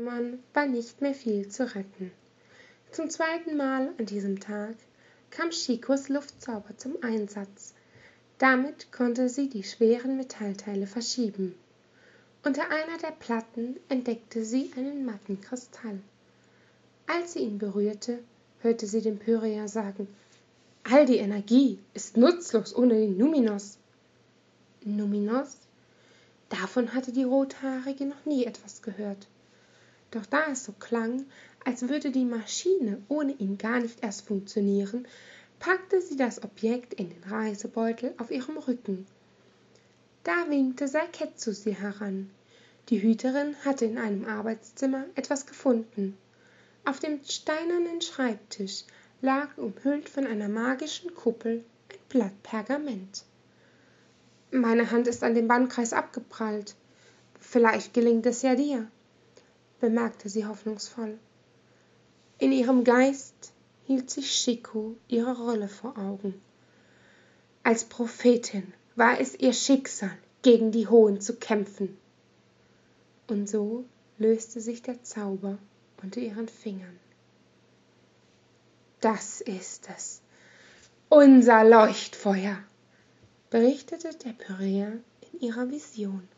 Mann war nicht mehr viel zu retten. Zum zweiten Mal an diesem Tag kam Chicos Luftzauber zum Einsatz. Damit konnte sie die schweren Metallteile verschieben. Unter einer der Platten entdeckte sie einen matten Kristall. Als sie ihn berührte, hörte sie den Pyrea sagen, All die Energie ist nutzlos ohne den Numinos. Numinos? Davon hatte die Rothaarige noch nie etwas gehört. Doch da es so klang, als würde die Maschine ohne ihn gar nicht erst funktionieren, packte sie das Objekt in den Reisebeutel auf ihrem Rücken. Da winkte Saket zu sie heran. Die Hüterin hatte in einem Arbeitszimmer etwas gefunden. Auf dem steinernen Schreibtisch lag umhüllt von einer magischen Kuppel ein Blatt Pergament. Meine Hand ist an dem Bandkreis abgeprallt. Vielleicht gelingt es ja dir, bemerkte sie hoffnungsvoll. In ihrem Geist hielt sich Chico ihre Rolle vor Augen. Als Prophetin war es ihr Schicksal, gegen die Hohen zu kämpfen. Und so löste sich der Zauber unter ihren Fingern. Das ist es, unser Leuchtfeuer, berichtete der Pyräer in ihrer Vision.